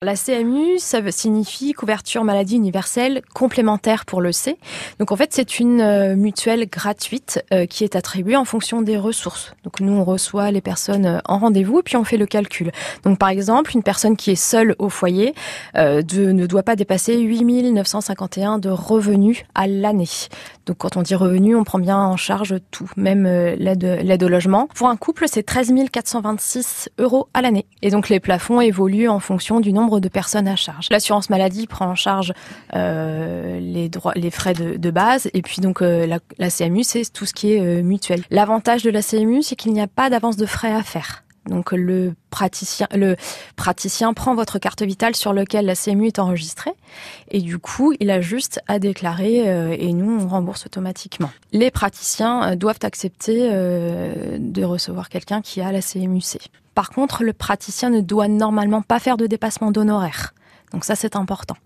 La CMU, ça signifie couverture maladie universelle complémentaire pour le C. Donc en fait, c'est une euh, mutuelle gratuite euh, qui est attribuée en fonction des ressources. Donc nous, on reçoit les personnes euh, en rendez-vous et puis on fait le calcul. Donc par exemple, une personne qui est seule au foyer ne doit pas dépasser 8 951 de revenus à l'année. Donc quand on dit revenus, on prend bien en charge tout, même l'aide au logement. Pour un couple, c'est 13 426 euros à l'année. Et donc les plafonds évoluent en fonction du nombre de personnes à charge. L'assurance maladie prend en charge euh, les droits, les frais de, base, et puis donc euh, la, CMU, c'est tout ce qui est euh, mutuel. L'avantage de la CMU, c'est qu'il n'y a pas d'avance de frais à faire. Donc le praticien, le praticien prend votre carte vitale sur laquelle la CMU est enregistrée et du coup il a juste à déclarer et nous on rembourse automatiquement. Les praticiens doivent accepter de recevoir quelqu'un qui a la CMUC. Par contre, le praticien ne doit normalement pas faire de dépassement d'honoraires. Donc ça, c'est important.